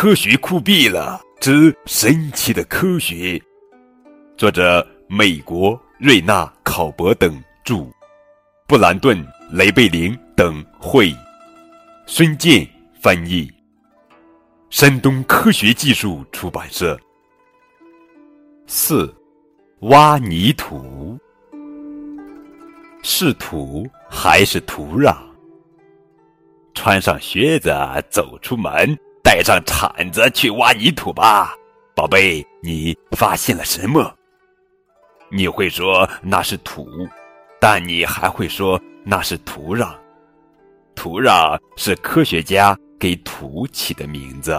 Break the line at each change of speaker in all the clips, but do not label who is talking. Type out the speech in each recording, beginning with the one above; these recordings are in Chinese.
科学酷毙了之神奇的科学》，作者美国瑞纳考伯等著，布兰顿雷贝林等绘，孙健翻译，山东科学技术出版社。四，挖泥土，是土还是土壤？穿上靴子，走出门，带上铲子去挖泥土吧，宝贝。你发现了什么？你会说那是土，但你还会说那是土壤。土壤是科学家给土起的名字。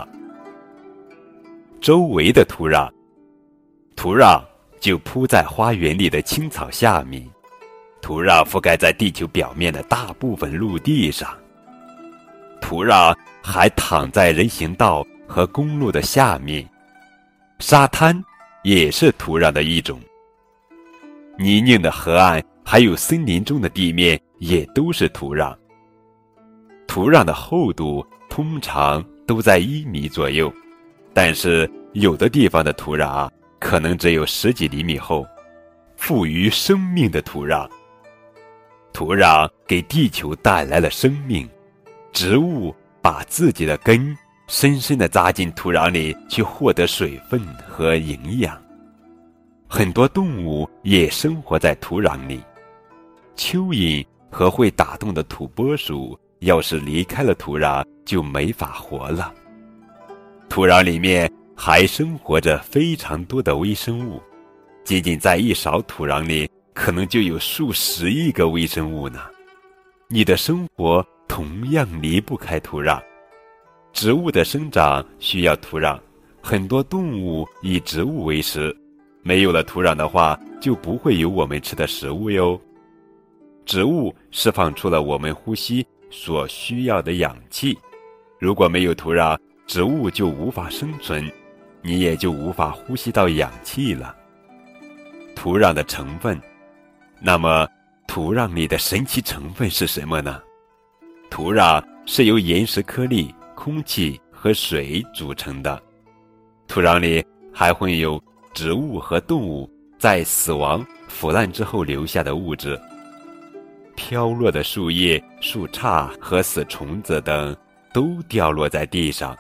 周围的土壤，土壤就铺在花园里的青草下面，土壤覆盖在地球表面的大部分陆地上。土壤还躺在人行道和公路的下面，沙滩也是土壤的一种。泥泞的河岸还有森林中的地面也都是土壤。土壤的厚度通常都在一米左右，但是有的地方的土壤可能只有十几厘米厚。富于生命的土壤，土壤给地球带来了生命。植物把自己的根深深地扎进土壤里，去获得水分和营养。很多动物也生活在土壤里。蚯蚓和会打洞的土拨鼠，要是离开了土壤，就没法活了。土壤里面还生活着非常多的微生物，仅仅在一勺土壤里，可能就有数十亿个微生物呢。你的生活。同样离不开土壤，植物的生长需要土壤，很多动物以植物为食，没有了土壤的话，就不会有我们吃的食物哟。植物释放出了我们呼吸所需要的氧气，如果没有土壤，植物就无法生存，你也就无法呼吸到氧气了。土壤的成分，那么土壤里的神奇成分是什么呢？土壤是由岩石颗粒、空气和水组成的。土壤里还会有植物和动物在死亡、腐烂之后留下的物质。飘落的树叶、树杈和死虫子等都掉落在地上。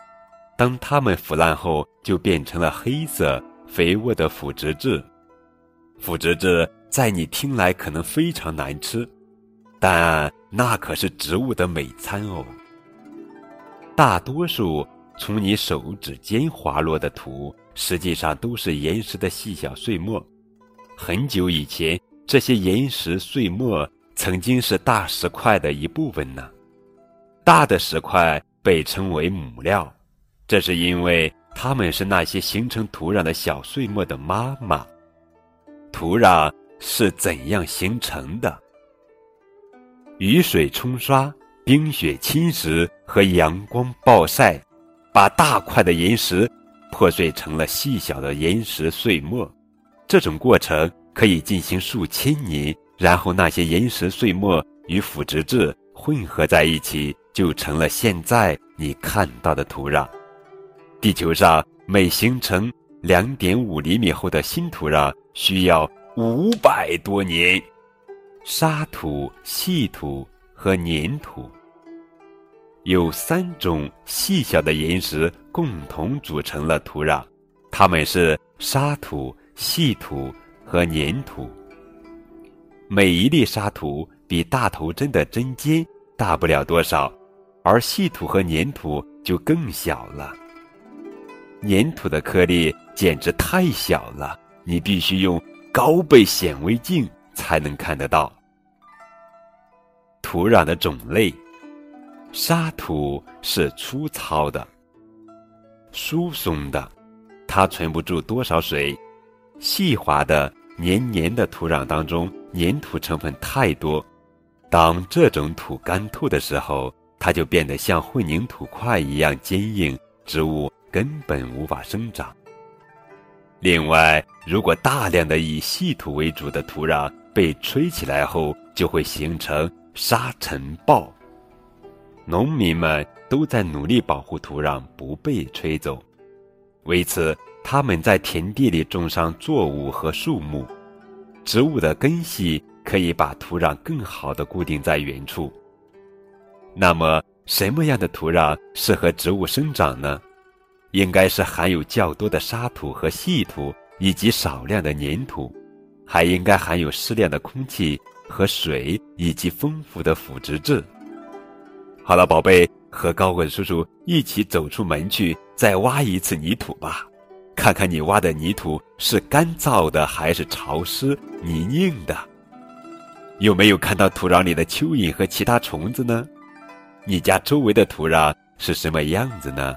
当它们腐烂后，就变成了黑色、肥沃的腐殖质。腐殖质在你听来可能非常难吃。但那可是植物的美餐哦。大多数从你手指间滑落的土，实际上都是岩石的细小碎末。很久以前，这些岩石碎末曾经是大石块的一部分呢。大的石块被称为母料，这是因为它们是那些形成土壤的小碎末的妈妈。土壤是怎样形成的？雨水冲刷、冰雪侵蚀和阳光暴晒，把大块的岩石破碎成了细小的岩石碎末。这种过程可以进行数千年，然后那些岩石碎末与腐殖质混合在一起，就成了现在你看到的土壤。地球上每形成两点五厘米厚的新土壤，需要五百多年。沙土、细土和粘土，有三种细小的岩石共同组成了土壤，它们是沙土、细土和粘土。每一粒沙土比大头针的针尖大不了多少，而细土和粘土就更小了。粘土的颗粒简直太小了，你必须用高倍显微镜。才能看得到。土壤的种类，沙土是粗糙的、疏松的，它存不住多少水；细滑的、黏黏的土壤当中，粘土成分太多。当这种土干透的时候，它就变得像混凝土块一样坚硬，植物根本无法生长。另外，如果大量的以细土为主的土壤，被吹起来后，就会形成沙尘暴。农民们都在努力保护土壤不被吹走。为此，他们在田地里种上作物和树木，植物的根系可以把土壤更好地固定在原处。那么，什么样的土壤适合植物生长呢？应该是含有较多的沙土和细土，以及少量的粘土，还应该含有适量的空气和水，以及丰富的腐殖质。好了，宝贝，和高滚叔叔一起走出门去，再挖一次泥土吧，看看你挖的泥土是干燥的还是潮湿泥泞的。有没有看到土壤里的蚯蚓和其他虫子呢？你家周围的土壤是什么样子呢？